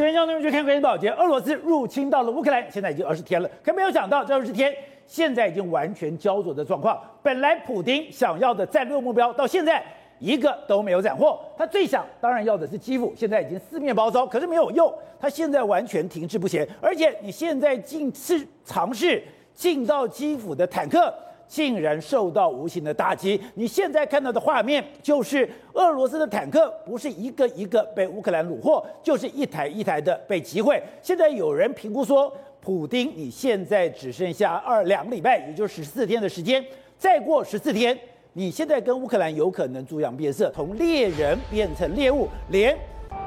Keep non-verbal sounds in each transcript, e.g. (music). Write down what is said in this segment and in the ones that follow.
今天将去看关键报捷，俄罗斯入侵到了乌克兰，现在已经二十天了。可没有想到，这二十天现在已经完全焦灼的状况。本来普丁想要的战略目标，到现在一个都没有斩获。他最想当然要的是基辅，现在已经四面包抄，可是没有用。他现在完全停滞不前，而且你现在进是尝试进到基辅的坦克。竟然受到无形的打击！你现在看到的画面，就是俄罗斯的坦克不是一个一个被乌克兰掳获，就是一台一台的被击毁。现在有人评估说，普丁你现在只剩下二两个礼拜，也就是十四天的时间，再过十四天，你现在跟乌克兰有可能猪羊变色，从猎人变成猎物，连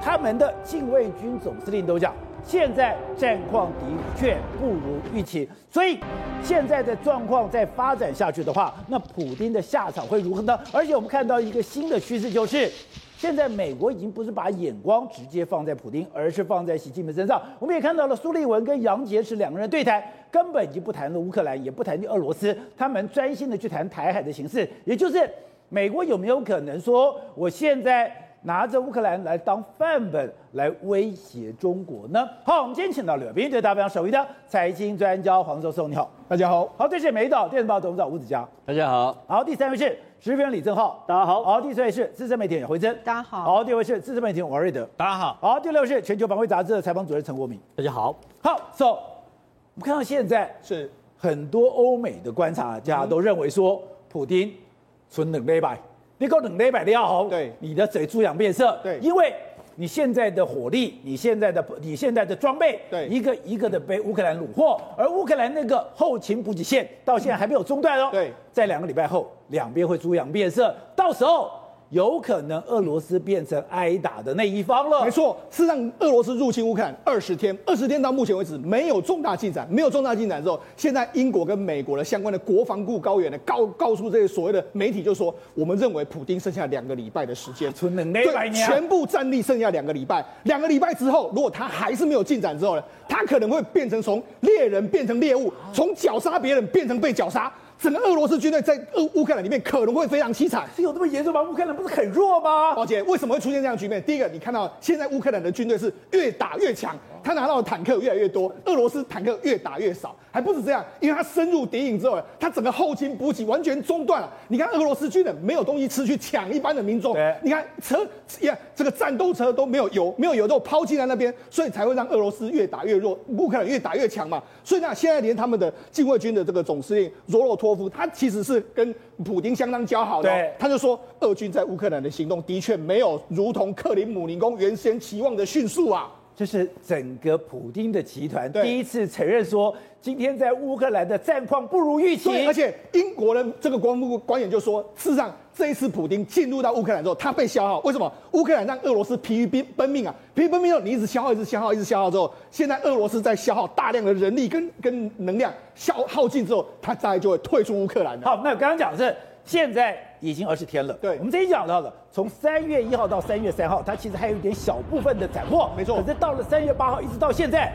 他们的禁卫军总司令都讲。现在战况的确不如预期，所以现在的状况再发展下去的话，那普丁的下场会如何呢？而且我们看到一个新的趋势，就是现在美国已经不是把眼光直接放在普丁，而是放在习近平身上。我们也看到了苏利文跟杨洁篪两个人对谈，根本已经不谈了乌克兰，也不谈俄罗斯，他们专心的去谈台海的形势，也就是美国有没有可能说，我现在。拿着乌克兰来当范本来威胁中国呢？好，我们今天请到了对大家首位的财经专家黄教授，你好，大家好。好，这是美岛电子报董事长吴子嘉，大家好。好，第三位是时评李正浩，大家好。好，第四位是资深媒体人惠贞，大家好。好，第五位是资深媒体人王瑞德，大家好。好，第六位是全球防卫杂志的采访主任陈国明，大家好。好，So，我们看到现在是很多欧美的观察家都认为说，普京存冷杯败。你够冷一百的要红，对，你的嘴猪羊变色，对，因为你现在的火力，你现在的你现在的装备，对，一个一个的被乌克兰虏获，而乌克兰那个后勤补给线到现在还没有中断哦，对，在两个礼拜后，两边会猪羊变色，到时候。有可能俄罗斯变成挨打的那一方了。没错，事实上，俄罗斯入侵乌克兰二十天，二十天到目前为止没有重大进展，没有重大进展之后，现在英国跟美国的相关的国防部高员呢，告告诉这些所谓的媒体，就说我们认为普丁剩下两个礼拜的时间，对，全部战力剩下两个礼拜，两个礼拜之后，如果他还是没有进展之后呢，他可能会变成从猎人变成猎物，从绞杀别人变成被绞杀。整个俄罗斯军队在乌乌克兰里面可能会非常凄惨，是有这么严重吗？乌克兰不是很弱吗？宝姐，为什么会出现这样的局面？第一个，你看到现在乌克兰的军队是越打越强，他拿到的坦克越来越多，俄罗斯坦克越打越少。还不止这样，因为他深入敌营之后，他整个后勤补给完全中断了。你看俄罗斯军人没有东西吃，去抢一般的民众。你看车呀，这个战斗车都没有油，没有油都抛弃在那边，所以才会让俄罗斯越打越弱，乌克兰越打越强嘛。所以呢，现在连他们的禁卫军的这个总司令罗洛托夫，他其实是跟普京相当交好的。对，他就说，俄军在乌克兰的行动的确没有如同克里姆林宫原先期望的迅速啊。这是整个普丁的集团第一次承认说，今天在乌克兰的战况不如预期。而且英国的这个国防部官员就说，事实上这一次普丁进入到乌克兰之后，他被消耗。为什么？乌克兰让俄罗斯疲于奔奔命啊，疲于奔命之后，你一直消耗，一直消耗，一直消耗之后，现在俄罗斯在消耗大量的人力跟跟能量消耗尽之后，他大概就会退出乌克兰。好，那我刚刚讲的是。现在已经二十天了，对，我们这一讲到了，从三月一号到三月三号，它其实还有一点小部分的斩获，没错。可是到了三月八号，一直到现在，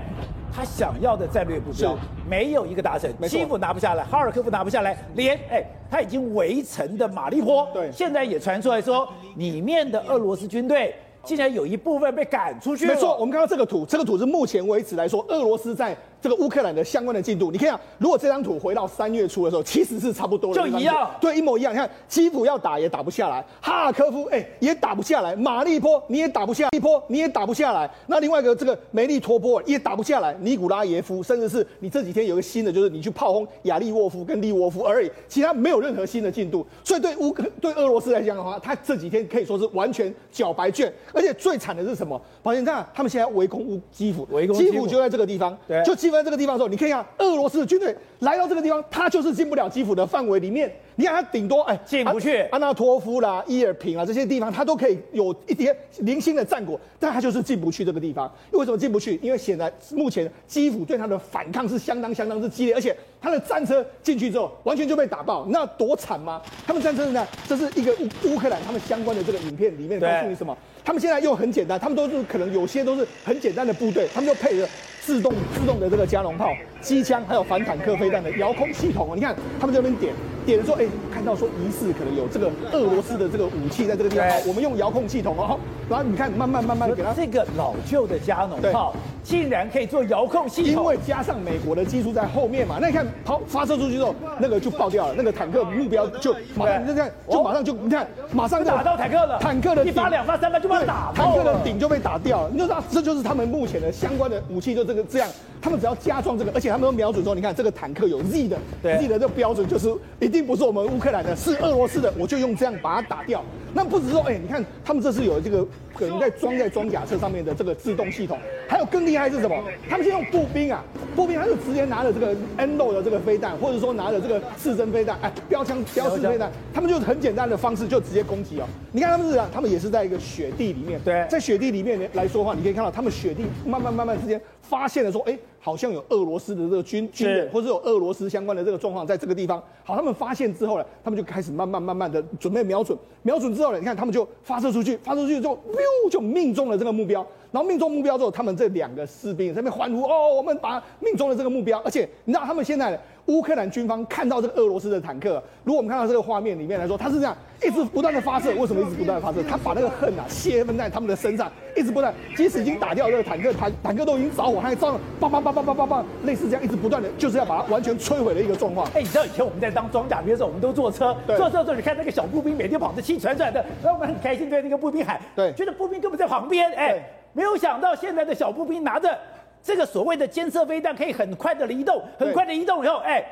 他想要的战略目标没有一个达成，基辅拿不下来，哈尔科夫拿不下来，连哎，他已经围城的马利坡，对，现在也传出来说，里面的俄罗斯军队。竟然有一部分被赶出去了。没错，我们看到这个图，这个图是目前为止来说，俄罗斯在这个乌克兰的相关的进度。你看啊，如果这张图回到三月初的时候，其实是差不多的，就一样，对，一模一样。你看，基辅要打也打不下来，哈尔科夫哎也打不下来，马利波你也打不下，利波你也打不下来。那另外一个这个梅利托波尔也打不下来，尼古拉耶夫，甚至是你这几天有一个新的，就是你去炮轰亚利沃夫跟利沃夫而已，其他没有任何新的进度。所以对乌克对俄罗斯来讲的话，他这几天可以说是完全缴白卷，而且最惨的是。什么？宝杰，你看，他们现在围攻乌基辅，围攻基辅就在这个地方。对，就基辅在这个地方的时候，你看一下，俄罗斯的军队来到这个地方，他就是进不了基辅的范围里面。你看，他顶多哎进不去，安纳托夫啦、伊尔平啊这些地方，他都可以有一点零星的战果，但他就是进不去这个地方。为什么进不去？因为显然目前基辅对他的反抗是相当相当之激烈，而且他的战车进去之后，完全就被打爆。那多惨吗？他们战车呢？这是一个乌乌克兰他们相关的这个影片里面告诉你什么？他们现在又很简单，他们都是可能有些都是很简单的部队，他们就配着自动自动的这个加农炮、机枪，还有反坦克飞弹的遥控系统。你看他们这边点点说，哎，看到说疑似可能有这个俄罗斯的这个武器在这个地方，我们用遥控系统哦，然后你看慢慢慢慢给它这个老旧的加农炮竟然可以做遥控系统，因为加上美国的技术在后面嘛，那你看抛发射出去之后，那个就爆掉了，那个坦克目标就马上你看就马上就你看马上就打到坦克了，坦克的一发两发三发就把它打，坦克的顶就被打掉了，你就知道这就是他们目前的相关的武器就这个这样。他们只要加装这个，而且他们都瞄准说，你看这个坦克有 Z 的，Z 的这个标准就是一定不是我们乌克兰的，是俄罗斯的，我就用这样把它打掉。那不只是说，哎，你看他们这是有这个可能在装在装甲车上面的这个自动系统，还有更厉害是什么？他们先用步兵啊，步兵他就直接拿着这个 N-LOW 的这个飞弹，或者说拿着这个刺针飞弹，哎，标枪标式飞弹，他们就很简单的方式就直接攻击哦。你看他们是啊，他们也是在一个雪地里面，对，在雪地里面来说的话，你可以看到他们雪地慢慢慢慢之间发现了说，哎。好像有俄罗斯的这个军军人，或者有俄罗斯相关的这个状况，在这个地方。好，他们发现之后呢，他们就开始慢慢慢慢的准备瞄准，瞄准之后呢，你看他们就发射出去，发射出去之后，咻就命中了这个目标。然后命中目标之后，他们这两个士兵在那边欢呼哦，我们把命中了这个目标。而且你知道他们现在乌克兰军方看到这个俄罗斯的坦克，如果我们看到这个画面里面来说，他是这样一直不断的发射。为什么一直不断的发射？他把那个恨啊泄愤在他们的身上，一直不断，即使已经打掉这个坦克，坦坦克都已经着火，他还照样叭叭叭叭叭叭叭，类似这样一直不断的，就是要把它完全摧毁的一个状况。哎，你知道以前我们在当装甲兵的时候，我们都坐车，坐车的时候你看那个小步兵每天跑着气喘喘的，然后我们很开心对那个步兵喊，对，觉得步兵根本在旁边，哎。没有想到现在的小步兵拿着这个所谓的监测飞弹，可以很快的移动，很快的移动以后，哎。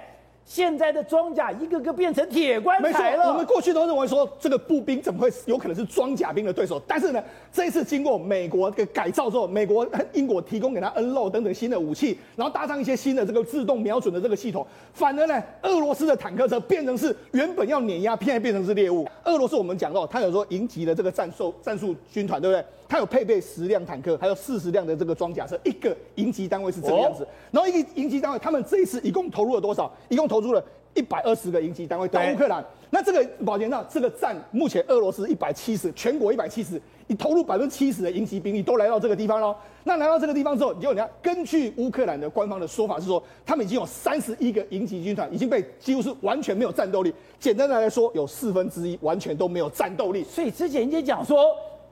现在的装甲一个个变成铁棺材了。我们过去都认为说这个步兵怎么会有可能是装甲兵的对手？但是呢，这一次经过美国的改造之后，美国、英国提供给他 N-LOW 等等新的武器，然后搭上一些新的这个自动瞄准的这个系统，反而呢，俄罗斯的坦克车变成是原本要碾压，现在变成是猎物。俄罗斯我们讲到，他有说营级的这个战术战术军团，对不对？他有配备十辆坦克，还有四十辆的这个装甲车，一个营级单位是这个样子。然后一个营级单位，他们这一次一共投入了多少？一共投入了一百二十个营级单位到乌克兰。那这个宝杰，那这个占目前俄罗斯一百七十，全国一百七十，你投入百分之七十的营级兵力都来到这个地方喽。那来到这个地方之后，你就你看，根据乌克兰的官方的说法是说，他们已经有三十一个营级军团已经被几乎是完全没有战斗力。简单的来说，有四分之一完全都没有战斗力。所以之前人家讲说。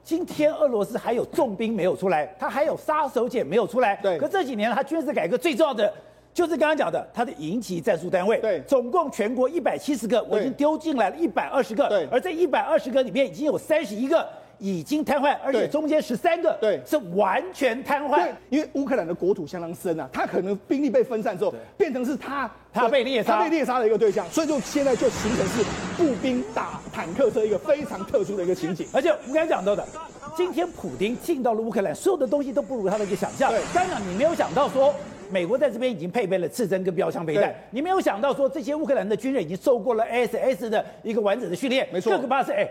今天俄罗斯还有重兵没有出来，他还有杀手锏没有出来。对，可这几年他军事改革最重要的就是刚刚讲的他的营级战术单位。对，总共全国一百七十个，我已经丢进来了一百二十个。对，而这一百二十个里面已经有三十一个已经瘫痪，而且中间十三个对是完全瘫痪。对，因为乌克兰的国土相当深啊，他可能兵力被分散之后，变成是他。他被猎杀，他被猎杀的一个对象，所以就现在就形成是步兵打坦克这一个非常特殊的一个情景。而且我刚才讲到的，今天普丁进到了乌克兰，所有的东西都不如他的一个想象。刚刚你没有想到说，美国在这边已经配备了刺针跟标枪飞弹，你没有想到说这些乌克兰的军人已经受过了 SS 的一个完整的训练。没错，更可怕的是，哎，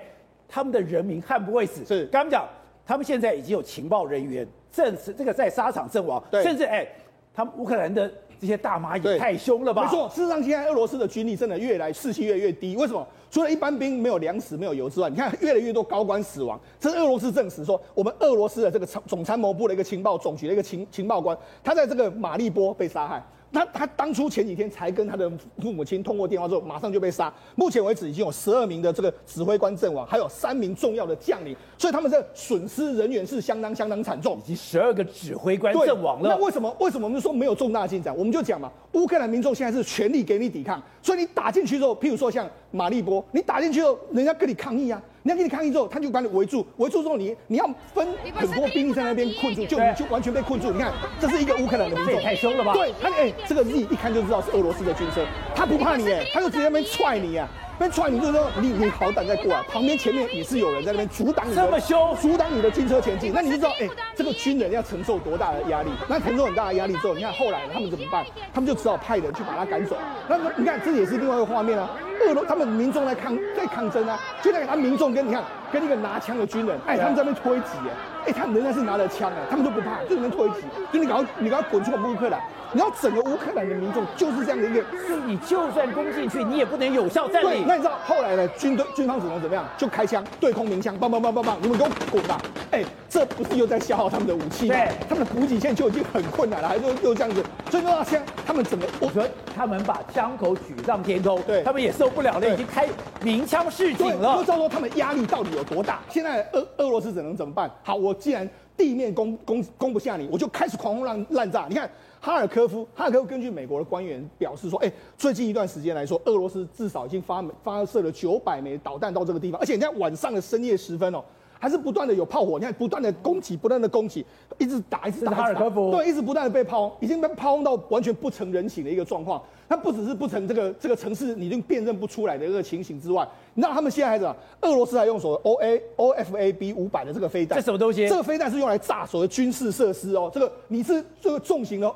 他们的人民悍不会死。是，刚刚讲，他们现在已经有情报人员证实这个在沙场阵亡，甚至哎，他们乌克兰的。这些大妈也太凶了吧？没错，事实上，现在俄罗斯的军力真的越来士气越来越低。为什么？除了一般兵没有粮食、没有油之外，你看越来越多高官死亡。这是俄罗斯证实说，我们俄罗斯的这个总参谋部的一个情报总局的一个情情报官，他在这个马利波被杀害。他他当初前几天才跟他的父母亲通过电话之后，马上就被杀。目前为止已经有十二名的这个指挥官阵亡，还有三名重要的将领，所以他们的损失人员是相当相当惨重，已经十二个指挥官阵亡了。那为什么为什么我们说没有重大进展？我们就讲嘛，乌克兰民众现在是全力给你抵抗，所以你打进去之后，譬如说像马利波，你打进去之后，人家跟你抗议啊。人家跟你抗议之后，他就把你围住，围住之后你，你你要分很多兵力在那边困住，就你就完全被困住。你看，这是一个乌克兰的民众，太凶了吧？对，他哎、欸，这个一一看就知道是俄罗斯的军车，他不怕你哎，他就直接在那边踹你啊。被踹，你就说你你好胆再过来，旁边前面也是有人在那边阻挡你的，这么凶，阻挡你的军车前进，那你就知道，哎，这个军人要承受多大的压力？那承受很大的压力之后，你看后来他们怎么办？他们就只好派人去把他赶走。那你看，这也是另外一个画面啊，俄罗他们民众在抗在抗争啊，就在他民众跟你看跟一个拿枪的军人，哎，他们在那边推挤，哎，哎，他们仍然是拿着枪，哎，他们都不怕，就在那边推挤，就你赶快，你赶快滚出我们乌克兰。然后整个乌克兰的民众就是这样的一个，是你就算攻进去，你也不能有效占领。那你知道后来呢？军队军方只能怎么样？就开枪对空鸣枪，棒棒棒棒棒，你们给我滚吧！哎，这不是又在消耗他们的武器吗？对，他们的补给线就已经很困难了，还又又这样子，所以说现在他们整个，我觉得他们把枪口举上天空，对，他们也受不了了，已经开鸣枪示警了。就知道说他们压力到底有多大？现在俄俄罗斯只能怎么办？好，我既然地面攻攻攻不下你，我就开始狂轰滥滥炸。你看。哈尔科夫，哈尔科夫根据美国的官员表示说，哎，最近一段时间来说，俄罗斯至少已经发发射了九百枚导弹到这个地方，而且你看晚上的深夜时分哦，还是不断的有炮火，你看不断的攻击，不断的攻击，一直打，一直打，哈尔科夫，对，一直不断的被炮，已经被炮轰到完全不成人形的一个状况。它不只是不成这个这个城市你已经辨认不出来的一个情形之外，你知道他们现在还怎么？俄罗斯还用所谓 O A O F A B 五百的这个飞弹，这什么东西？这个飞弹是用来炸所谓军事设施哦。这个你是这个重型的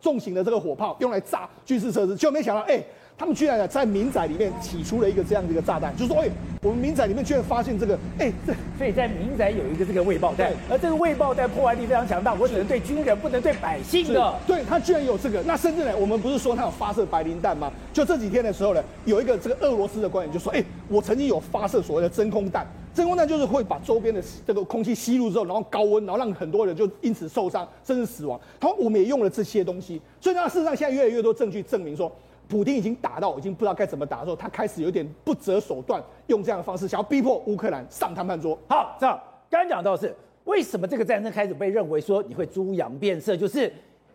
重型的这个火炮用来炸军事设施，结果没想到哎。欸他们居然在民宅里面起出了一个这样的一个炸弹，就是说，哎、欸，我们民宅里面居然发现这个，哎、欸，这 (laughs) 所以在民宅有一个这个未爆弹，而这个未爆弹破坏力非常强大，我只能对军人，不能对百姓的。对，他居然有这个，那甚至呢，我们不是说他有发射白磷弹吗？就这几天的时候呢，有一个这个俄罗斯的官员就说，哎、欸，我曾经有发射所谓的真空弹，真空弹就是会把周边的这个空气吸入之后，然后高温，然后让很多人就因此受伤，甚至死亡。他说我们也用了这些东西，所以呢，事实上现在越来越多证据证明说。普丁已经打到，已经不知道该怎么打的时候，他开始有点不择手段，用这样的方式想要逼迫乌克兰上谈判桌。好，这样刚讲到是为什么这个战争开始被认为说你会猪羊变色，就是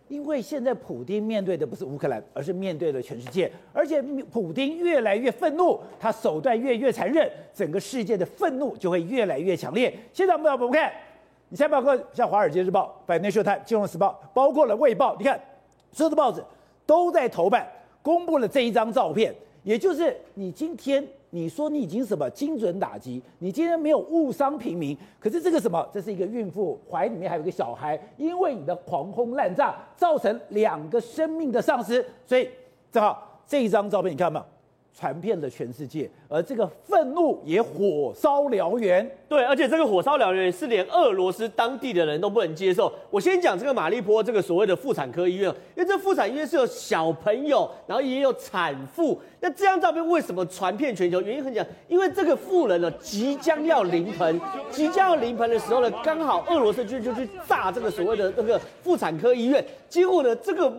因为现在普丁面对的不是乌克兰，而是面对了全世界，而且普丁越来越愤怒，他手段越越残忍，整个世界的愤怒就会越来越强烈。现在我们要不看，你现在包括像《华尔街日报》、《Financial Times》、《金融时报》，包括了《卫报》，你看所有的报纸都在头版。公布了这一张照片，也就是你今天你说你已经什么精准打击，你今天没有误伤平民，可是这个什么，这是一个孕妇怀里面还有一个小孩，因为你的狂轰滥炸造成两个生命的丧失，所以正好这一张照片你看嘛。传遍了全世界，而这个愤怒也火烧燎原。对，而且这个火烧燎原是连俄罗斯当地的人都不能接受。我先讲这个马利波这个所谓的妇产科医院，因为这妇产医院是有小朋友，然后也有产妇。那这张照片为什么传遍全球？原因很简单，因为这个妇人呢即将要临盆，(laughs) 即将要临盆的时候呢，刚好俄罗斯军就去炸这个所谓的那个妇产科医院，结果呢这个。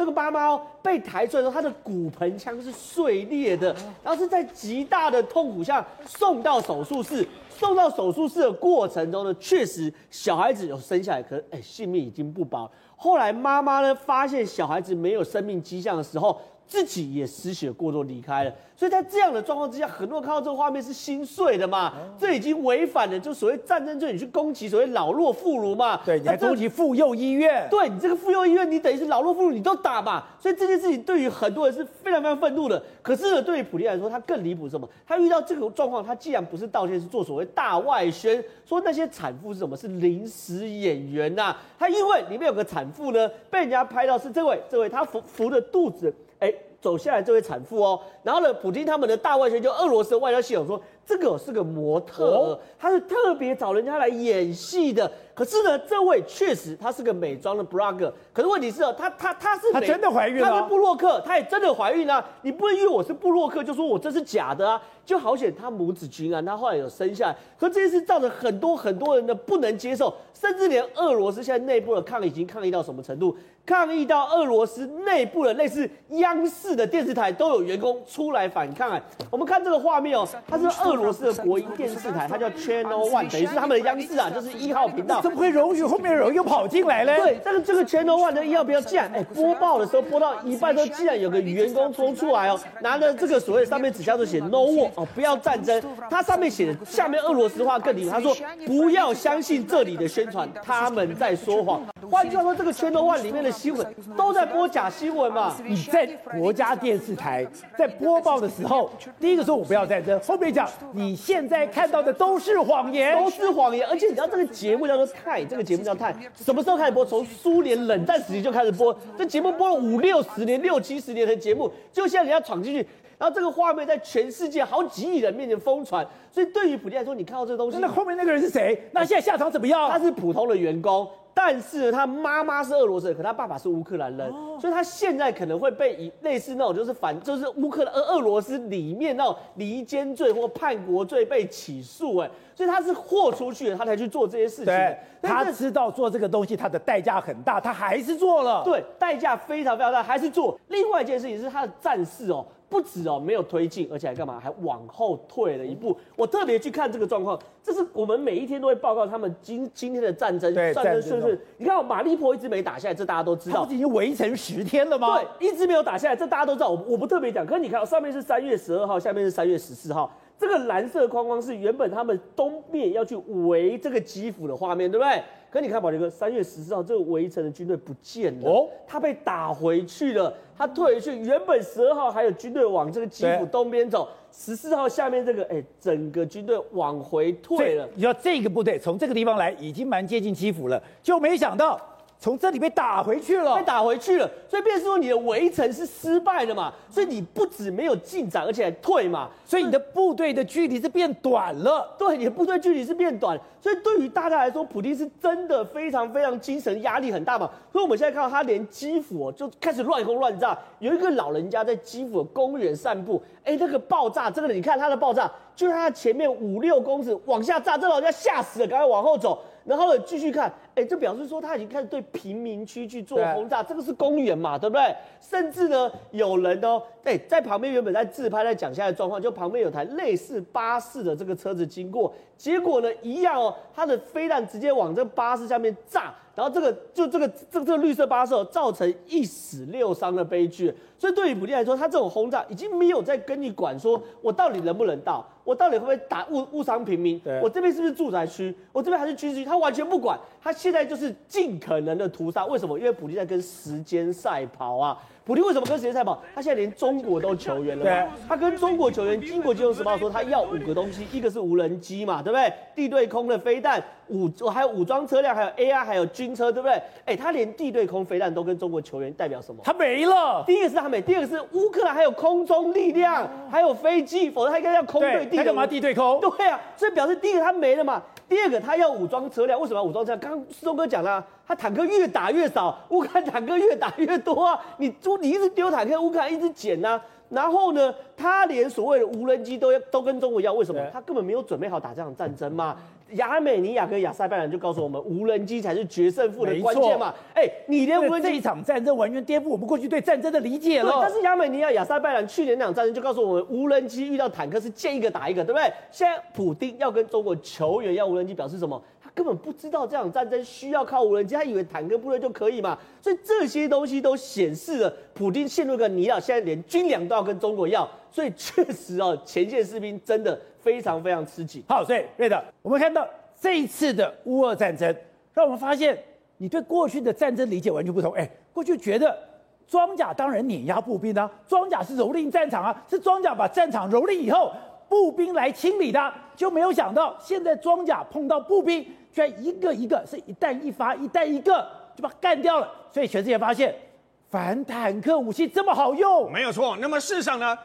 那个妈妈哦，被抬出来的时候，她的骨盆腔是碎裂的，然后是在极大大的痛苦下送到手术室。送到手术室的过程中呢，确实小孩子有生下来，可是哎，性命已经不保。后来妈妈呢发现小孩子没有生命迹象的时候，自己也失血过多离开了。所以在这样的状况之下，很多人看到这个画面是心碎的嘛？这已经违反了就所谓战争罪，你去攻击所谓老弱妇孺嘛？对，你还攻击妇幼医院？对，你这个妇幼医院，你等于是老弱妇孺你都打嘛？所以这件事情对于很多人是非常非常愤怒的。可是呢，对于普利来说，他更离谱什么？他遇到这个状况，他既然不是道歉，是做所谓大外宣，说那些产妇是什么？是临时演员呐、啊？他因为里面有个产妇呢，被人家拍到是这位，这位他扶扶着肚子，哎。走下来这位产妇哦，然后呢，普京他们的大外宣就俄罗斯的外交系统说，这个是个模特，他是特别找人家来演戏的。可是呢，这位确实他是个美妆的 blogger，可是问题是哦，他他他是他真的怀孕了，他是布洛克，他也真的怀孕啊。你不能因为我是布洛克就说我这是假的啊，就好险他母子均安，他后来有生下来。可这件事造成很多很多人的不能接受，甚至连俄罗斯现在内部的抗议已经抗议到什么程度？抗议到俄罗斯内部的类似央视的电视台都有员工出来反抗哎，我们看这个画面哦，他是俄罗斯的国营电视台，它叫 Channel One，等于是他们的央视啊，就是一号频道。怎么会容许后面有人又跑进来呢？对，但是这个 Channel One 的一号频道，竟然哎播报的时候播到一半，都竟然有个员工冲出来哦，拿着这个所谓上面纸箱子写 No War 哦，不要战争。它上面写的下面俄罗斯话更离谱，他说不要相信这里的宣传，他们在说谎。换句话说，这个 Channel One 里面的新闻都在播假新闻嘛？你在国家电视台在播报的时候，第一个说我不要战争，后面讲你现在看到的都是谎言，都是谎言。而且你知道这个节目叫做《泰》，这个节目叫《泰》，什么时候开始播？从苏联冷战时期就开始播，这节目播了五六十年、六七十年的节目，就像人家闯进去。然后这个画面在全世界好几亿人面前疯传，所以对于普京来说，你看到这个东西，那后面那个人是谁？那现在下场怎么样？他是普通的员工。但是他妈妈是俄罗斯人，可他爸爸是乌克兰人，哦、所以他现在可能会被以类似那种就是反就是乌克兰俄俄罗斯里面那种离间罪或叛国罪被起诉，哎，所以他是豁出去了，他才去做这些事情。对，他知道做这个东西他的代价很大，他还是做了。对，代价非常非常大，还是做。另外一件事情是他的战士哦。不止哦，没有推进，而且还干嘛？还往后退了一步。我特别去看这个状况，这是我们每一天都会报告他们今今天的战争战争顺顺。你看，马利坡一直没打下来，这大家都知道。他已经围城十天了吗？对，一直没有打下来，这大家都知道。我我不特别讲，可是你看，上面是三月十二号，下面是三月十四号。这个蓝色框框是原本他们东面要去围这个基辅的画面，对不对？可你看宝杰哥，三月十四号这个围城的军队不见了，哦，他被打回去了，他退回去。原本十二号还有军队往这个基辅东边走，十四号下面这个，哎，整个军队往回退了。你知道这个部队从这个地方来已经蛮接近基辅了，就没想到。从这里被打回去了，被打回去了，所以变成说你的围城是失败的嘛，所以你不止没有进展，而且还退嘛，所以你的部队的距离是变短了，对，你的部队距离是变短，所以对于大家来说，普京是真的非常非常精神压力很大嘛，所以我们现在看到他连基辅就开始乱轰乱炸，有一个老人家在基辅的公园散步，哎，那个爆炸，这个你看他的爆炸，就是他前面五六公尺往下炸，这老人家吓死了，赶快往后走。然后呢，继续看，哎，这表示说他已经开始对贫民区去做轰炸，这个是公园嘛，对不对？甚至呢，有人哦，哎，在旁边原本在自拍，在讲现在的状况，就旁边有台类似巴士的这个车子经过，结果呢，一样哦，他的飞弹直接往这巴士下面炸。然后这个就这个这个这个绿色巴士哦造成一死六伤的悲剧，所以对于普京来说，他这种轰炸已经没有在跟你管说，我到底能不能到，我到底会不会打误误伤平民，我这边是不是住宅区，我这边还是军事区，他完全不管，他现在就是尽可能的屠杀。为什么？因为普京在跟时间赛跑啊。普丁为什么跟时间赛跑？他现在连中国都求援了嘛。他跟中国求援，英国金融时报说他要五个东西，一个是无人机嘛，对不对？地对空的飞弹，武还有武装车辆，还有 AI，还有军车，对不对？哎，他连地对空飞弹都跟中国求援，代表什么？他没了。第一个是他没，第二个是乌克兰还有空中力量，还有飞机，否则他应该要空对地。他干嘛地对空？对啊，所以表示第一个他没了嘛。第二个他要武装车辆，为什么要武装车辆？刚刚松哥讲了。他坦克越打越少，乌克兰坦克越打越多啊！你就你一直丢坦克，乌克兰一直捡呐、啊。然后呢，他连所谓的无人机都要都跟中国要，为什么？他根本没有准备好打这场战争嘛。亚美尼亚跟亚塞拜然就告诉我们，无人机才是决胜负的关键嘛。哎、欸，你连无人机这一场战争完全颠覆我们过去对战争的理解了。但是亚美尼亚、亚塞拜然去年那场战争就告诉我们，无人机遇到坦克是见一个打一个，对不对？现在普丁要跟中国求援要无人机，表示什么？根本不知道这场战争需要靠无人机，他以为坦克部队就可以嘛？所以这些东西都显示了普丁陷入一个泥淖，现在连军粮都要跟中国要，所以确实哦，前线士兵真的非常非常吃紧。好，所以瑞德，我们看到这一次的乌俄战争，让我们发现你对过去的战争理解完全不同。哎，过去觉得装甲当然碾压步兵啊，装甲是蹂躏战场啊，是装甲把战场蹂躏以后，步兵来清理的，就没有想到现在装甲碰到步兵。居然一个一个是一弹一发，一弹一个就把它干掉了。所以全世界发现反坦克武器这么好用，没有错。那么事实上呢，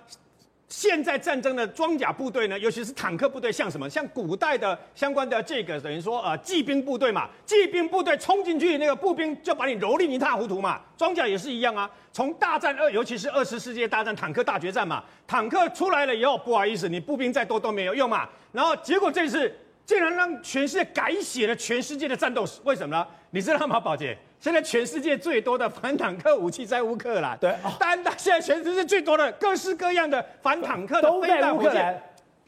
现在战争的装甲部队呢，尤其是坦克部队，像什么？像古代的相关的这个等于说呃骑兵部队嘛，骑兵部队冲进去，那个步兵就把你蹂躏一塌糊涂嘛。装甲也是一样啊。从大战二，尤其是二十世界大战坦克大决战嘛，坦克出来了以后，不好意思，你步兵再多都没有用嘛。然后结果这次。竟然让全世界改写了全世界的战斗史，为什么呢？你知道吗，宝杰？现在全世界最多的反坦克武器在乌克兰。对，单单现在全世界最多的各式各样的反坦克的飞弹武器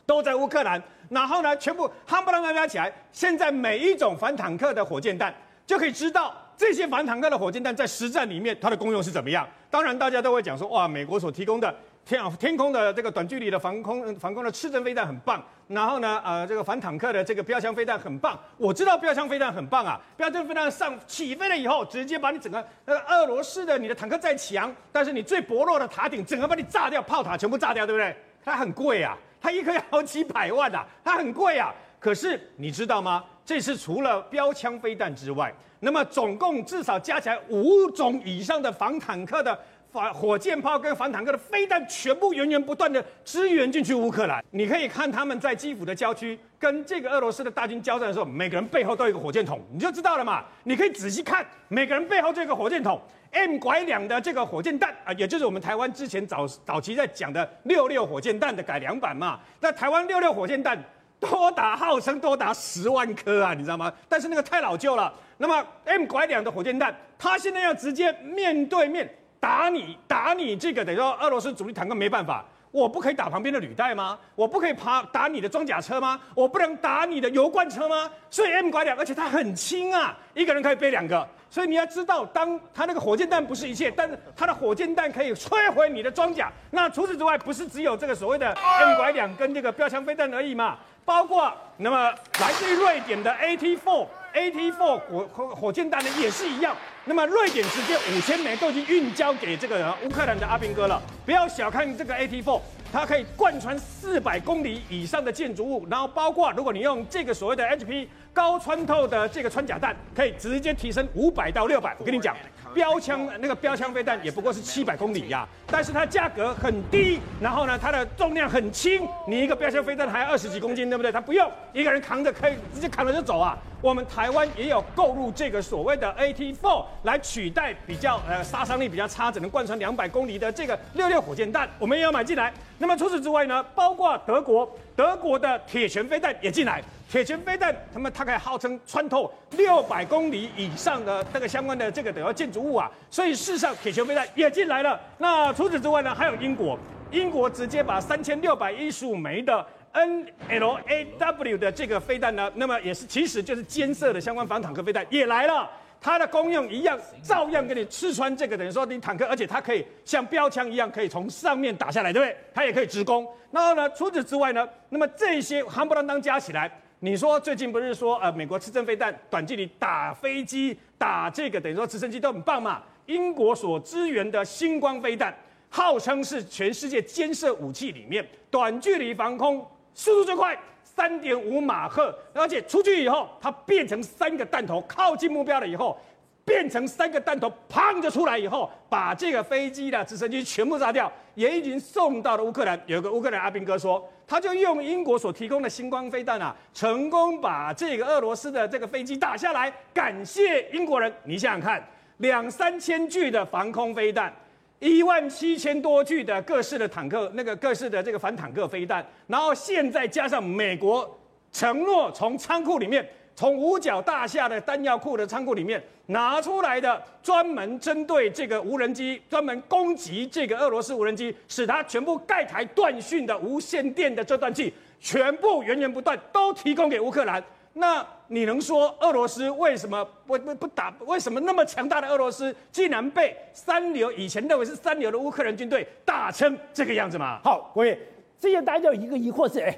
都在乌克兰。然后呢，全部夯不啷当加起来，现在每一种反坦克的火箭弹，就可以知道这些反坦克的火箭弹在实战里面它的功用是怎么样。当然，大家都会讲说，哇，美国所提供的。天啊，天空的这个短距离的防空防空的刺针飞弹很棒，然后呢，呃，这个反坦克的这个标枪飞弹很棒。我知道标枪飞弹很棒啊，标枪飞弹上起飞了以后，直接把你整个那个俄罗斯的你的坦克再强，但是你最薄弱的塔顶整个把你炸掉，炮塔全部炸掉，对不对？它很贵啊，它一颗要好几百万啊，它很贵啊。可是你知道吗？这次除了标枪飞弹之外，那么总共至少加起来五种以上的反坦克的。反火箭炮跟反坦克的飞弹全部源源不断的支援进去乌克兰。你可以看他们在基辅的郊区跟这个俄罗斯的大军交战的时候，每个人背后都有一个火箭筒，你就知道了嘛。你可以仔细看每个人背后这个火箭筒，M 拐两的这个火箭弹啊，也就是我们台湾之前早早期在讲的六六火箭弹的改良版嘛。那台湾六六火箭弹多达号称多达十万颗啊，你知道吗？但是那个太老旧了。那么 M 拐两的火箭弹，它现在要直接面对面。打你，打你，这个等于说俄罗斯主力坦克没办法，我不可以打旁边的履带吗？我不可以爬打你的装甲车吗？我不能打你的油罐车吗？所以 M 拐两，而且它很轻啊，一个人可以背两个。所以你要知道，当它那个火箭弹不是一切，但是它的火箭弹可以摧毁你的装甲。那除此之外，不是只有这个所谓的 M 拐两跟这个标枪飞弹而已嘛？包括那么来自于瑞典的 AT4。AT4 火火火箭弹呢也是一样，那么瑞典直接五千枚都已经运交给这个乌克兰的阿兵哥了。不要小看这个 AT4，它可以贯穿四百公里以上的建筑物，然后包括如果你用这个所谓的 HP 高穿透的这个穿甲弹，可以直接提升五百到六百。我跟你讲。标枪那个标枪飞弹也不过是七百公里呀，但是它价格很低，然后呢，它的重量很轻，你一个标枪飞弹还要二十几公斤，对不对？它不用一个人扛着，可以直接扛着就走啊。我们台湾也有购入这个所谓的 AT4 来取代比较呃杀伤力比较差，只能贯穿两百公里的这个六六火箭弹，我们也要买进来。那么除此之外呢，包括德国德国的铁拳飞弹也进来。铁拳飞弹，他们它可以号称穿透六百公里以上的这个相关的这个等于建筑物啊，所以事实上铁拳飞弹也进来了。那除此之外呢，还有英国，英国直接把三千六百一十五枚的 NLAW 的这个飞弹呢，那么也是其实就是肩射的相关反坦克飞弹也来了。它的功用一样，照样给你刺穿这个等于说你坦克，而且它可以像标枪一样，可以从上面打下来，对不对？它也可以直攻。然后呢，除此之外呢，那么这些夯不啷当加起来，你说最近不是说呃美国刺针飞弹短距离打飞机、打这个等于说直升机都很棒嘛？英国所支援的星光飞弹，号称是全世界肩射武器里面短距离防空速度最快。三点五马赫，而且出去以后，它变成三个弹头，靠近目标了以后，变成三个弹头，砰就出来以后，把这个飞机的直升机全部炸掉，也已经送到了乌克兰。有个乌克兰阿兵哥说，他就用英国所提供的星光飞弹啊，成功把这个俄罗斯的这个飞机打下来，感谢英国人。你想想看，两三千具的防空飞弹。一万七千多具的各式的坦克，那个各式的这个反坦克飞弹，然后现在加上美国承诺从仓库里面，从五角大厦的弹药库的仓库里面拿出来的，专门针对这个无人机，专门攻击这个俄罗斯无人机，使它全部盖台断讯的无线电的这段器，全部源源不断都提供给乌克兰。那你能说俄罗斯为什么不不不打？为什么那么强大的俄罗斯竟然被三流以前认为是三流的乌克兰军队打成这个样子吗？好，各位，这些大家有一个疑惑是：哎，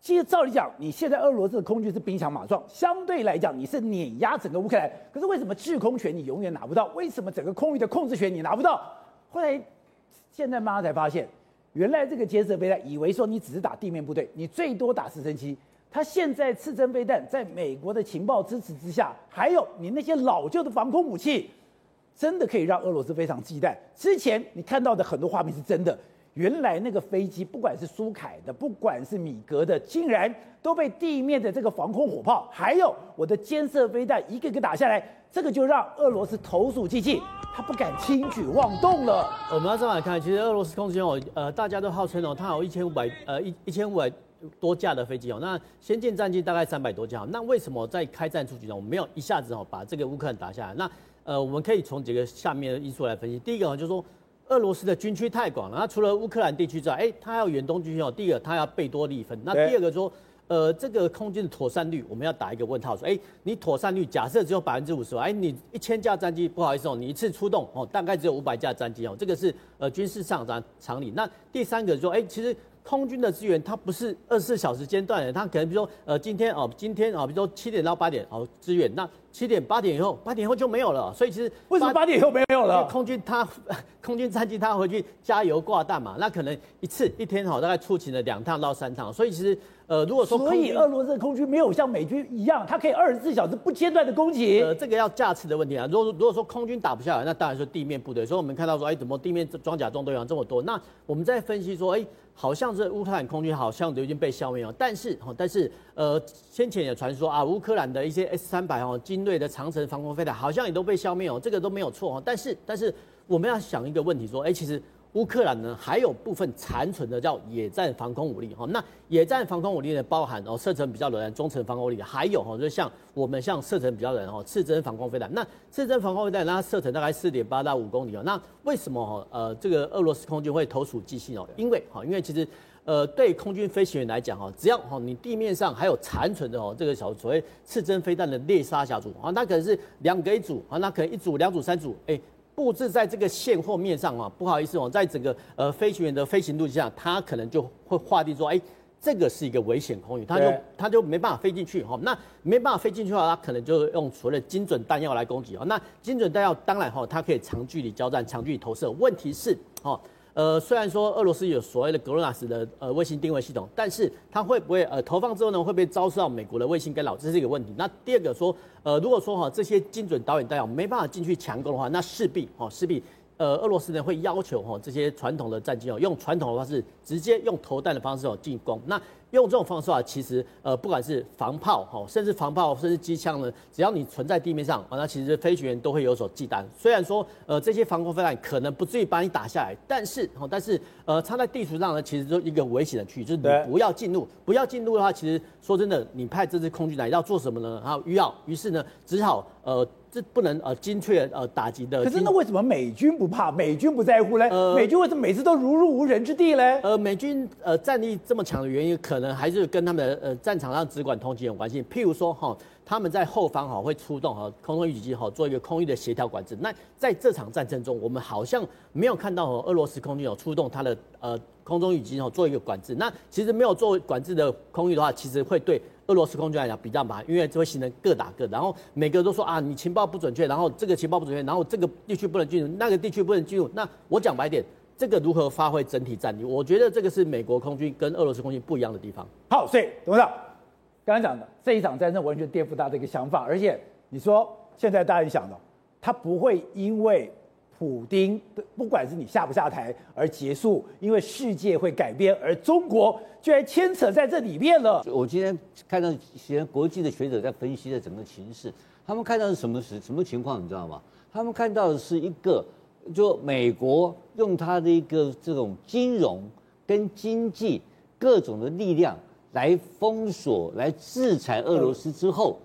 其实照理讲，你现在俄罗斯的空军是兵强马壮，相对来讲你是碾压整个乌克兰，可是为什么制空权你永远拿不到？为什么整个空域的控制权你拿不到？后来现在慢慢才发现，原来这个肩射飞弹以为说你只是打地面部队，你最多打直升机。他现在刺针飞弹，在美国的情报支持之下，还有你那些老旧的防空武器，真的可以让俄罗斯非常忌惮。之前你看到的很多画面是真的，原来那个飞机，不管是苏凯的，不管是米格的，竟然都被地面的这个防空火炮，还有我的肩射飞弹一个个打下来，这个就让俄罗斯投鼠忌器，他不敢轻举妄动了。我们要这样来看，其实俄罗斯空军哦，呃，大家都号称哦，它有一千五百呃一一千五百。多架的飞机哦，那先进战机大概三百多架，那为什么在开战初期呢？我们没有一下子哦把这个乌克兰打下来？那呃，我们可以从几个下面的因素来分析。第一个呢，就是说俄罗斯的军区太广了，那除了乌克兰地区之外，哎，它还有远东军区哦。第一个，它要贝多利分。那第二个说，呃，这个空军的妥善率，我们要打一个问号，说，哎，你妥善率假设只有百分之五十，哎，你一千架战机，不好意思哦，你一次出动哦，大概只有五百架战机哦，这个是呃军事上常常理。那第三个说，哎，其实。空军的资源，它不是二十四小时间断的，它可能比如说，呃，今天哦，今天啊，比如说七点到八点哦支援，那七点八点以后，八点以后就没有了。所以其实为什么八点以后没有了？空军他 (laughs) 空军战机他回去加油挂弹嘛，那可能一次一天哈大概出勤了两趟到三趟。所以其实呃如果说所以俄罗斯的空军没有像美军一样，它可以二十四小时不间断的攻击。呃，这个要架次的问题啊。如果如果说空军打不下来，那当然是地面部队。所以我们看到说，哎，怎么地面装甲中队员这么多？那我们在分析说，哎。好像是乌克兰空军好像都已经被消灭了，但是但是呃，先前也传说啊，乌克兰的一些 S 三百哦，精锐的长城防空飞弹好像也都被消灭哦，这个都没有错哦。但是但是我们要想一个问题说，哎，其实。乌克兰呢，还有部分残存的叫野战防空武力哈，那野战防空武力呢，包含哦射程比较远、中程防空武力，还有哈，就像我们像射程比较远哦，刺针防空飞弹。那刺针防空飞弹，那它射程大概四点八到五公里哦。那为什么哈呃这个俄罗斯空军会投鼠忌器哦？因为哈，因为其实呃对空军飞行员来讲哈，只要哈你地面上还有残存的哦这个小所谓刺针飞弹的猎杀小组啊，那可能是两个一组啊，那可能一组、两组、三组，哎。布置在这个线或面上啊，不好意思哦，在整个呃飞行员的飞行路径上，他可能就会划定说，哎，这个是一个危险空域，他就他就没办法飞进去哈。那没办法飞进去的话，他可能就用所谓的精准弹药来攻击哦。那精准弹药当然哈，它可以长距离交战、长距离投射。问题是哦。呃，虽然说俄罗斯有所谓的格洛纳斯的呃卫星定位系统，但是它会不会呃投放之后呢，会不会遭受到美国的卫星干扰？这是一个问题。那第二个说，呃，如果说哈这些精准导演弹药没办法进去强攻的话，那势必哈势必呃俄罗斯呢会要求哈这些传统的战机哦用传统的方式直接用投弹的方式哦进攻。那用这种方式啊，其实呃，不管是防炮哈，甚至防炮，甚至机枪呢，只要你存在地面上啊，那其实飞行员都会有所忌惮。虽然说呃，这些防空飞弹可能不至于把你打下来，但是哈，但是呃，它在地图上呢，其实就一个危险的区域，就是你不要进入，不要进入的话，其实说真的，你派这支空军来要做什么呢？然后于要，于是呢，只好呃。这不能呃精确呃打击的。可是那为什么美军不怕？美军不在乎呢？呃，美军为什么每次都如入无人之地呢？呃，美军呃战力这么强的原因，可能还是跟他们的呃战场上只管通缉有关系。譬如说哈。他们在后方哈会出动哈空中预警机哈做一个空域的协调管制。那在这场战争中，我们好像没有看到俄罗斯空军有出动它的呃空中预警哦做一个管制。那其实没有做管制的空域的话，其实会对俄罗斯空军来讲比较麻烦，因为这会形成各打各。然后每个都说啊，你情报不准确，然后这个情报不准确，然后这个地区不能进入，那个地区不能进入。那我讲白点，这个如何发挥整体战力？我觉得这个是美国空军跟俄罗斯空军不一样的地方。好，所以董事长。刚才讲的这一场战争完全颠覆他的一个想法，而且你说现在大家想的，他不会因为普丁不管是你下不下台而结束，因为世界会改变，而中国居然牵扯在这里面了。我今天看到一些国际的学者在分析的整个情势，他们看到是什么时什么情况，你知道吗？他们看到的是一个，就美国用他的一个这种金融跟经济各种的力量。来封锁、来制裁俄罗斯之后，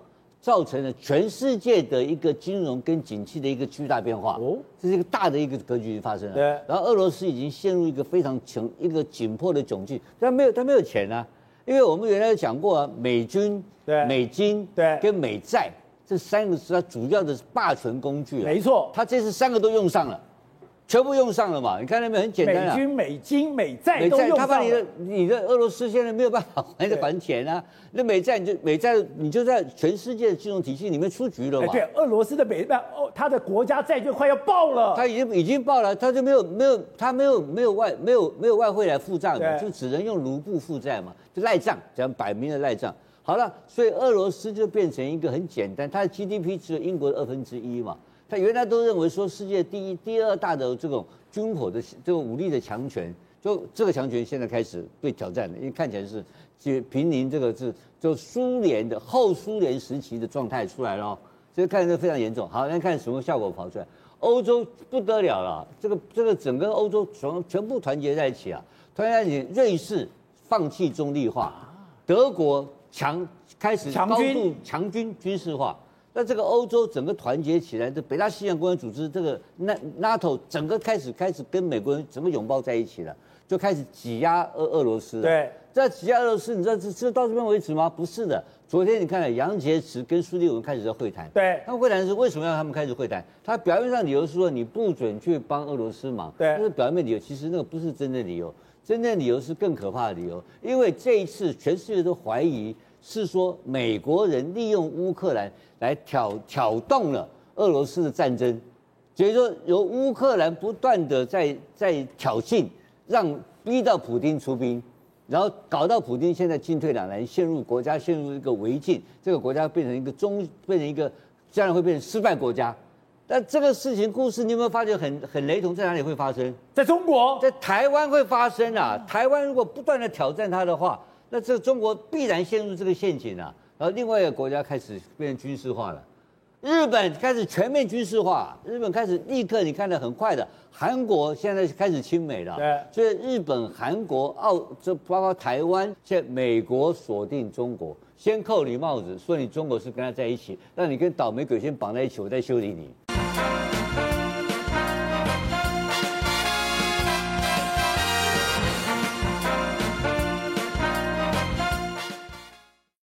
造成了全世界的一个金融跟景气的一个巨大变化。哦，这是一个大的一个格局发生了。对。然后俄罗斯已经陷入一个非常穷、一个紧迫的窘境。他没有，他没有钱啊。因为我们原来讲过啊，美军、对美金、对跟美债这三个是它主要的霸权工具。没错，他这次三个都用上了。全部用上了嘛？你看那边很简单啊，美军、美金、美债都用上了。他把你的、你的俄罗斯现在没有办法还在还钱啊。那美债你就美债，你就在全世界的金融体系里面出局了嘛？对，俄罗斯的美债哦，他的国家债券快要爆了。他已经已经爆了，他就没有没有他没有没有外没有没有外汇来付账的，就只能用卢布负债嘛，就赖账，讲摆明了赖账。好了，所以俄罗斯就变成一个很简单，它的 GDP 只有英国的二分之一嘛。他原来都认为说世界第一、第二大的这种军火的这种武力的强权，就这个强权现在开始被挑战了，因为看起来是就濒临这个是就苏联的后苏联时期的状态出来了，所以看起来非常严重。好，那看什么效果跑出来，欧洲不得了了，这个这个整个欧洲全全部团结在一起啊，团结在一起，瑞士放弃中立化，德国强开始高度强军军事化。那这个欧洲整个团结起来，这北大西洋公约组织，这个 NATO 整个开始开始跟美国人整个拥抱在一起了，就开始挤压俄俄罗斯了。对，在挤压俄罗斯，你知道这这到这边为止吗？不是的，昨天你看了杨洁篪跟苏利文开始在会谈。对，他们会谈是为什么要他们开始会谈？他表面上理由是说你不准去帮俄罗斯忙，对，但是表面理由其实那个不是真正理由，真正理由是更可怕的理由，因为这一次全世界都怀疑。是说美国人利用乌克兰来挑挑动了俄罗斯的战争，所以说由乌克兰不断的在在挑衅，让逼到普丁出兵，然后搞到普丁现在进退两难，陷入国家陷入一个违境，这个国家变成一个中变成一个将来会变成失败国家。但这个事情故事，你有没有发觉很很雷同？在哪里会发生？在中国，在台湾会发生啊！台湾如果不断的挑战他的话，那这个中国必然陷入这个陷阱啊！然后另外一个国家开始变成军事化了，日本开始全面军事化，日本开始立刻你看的很快的，韩国现在开始亲美了，对，所以日本、韩国、澳，这包括台湾，现在美国锁定中国，先扣你帽子，说你中国是跟他在一起，让你跟倒霉鬼先绑在一起，我再修理你。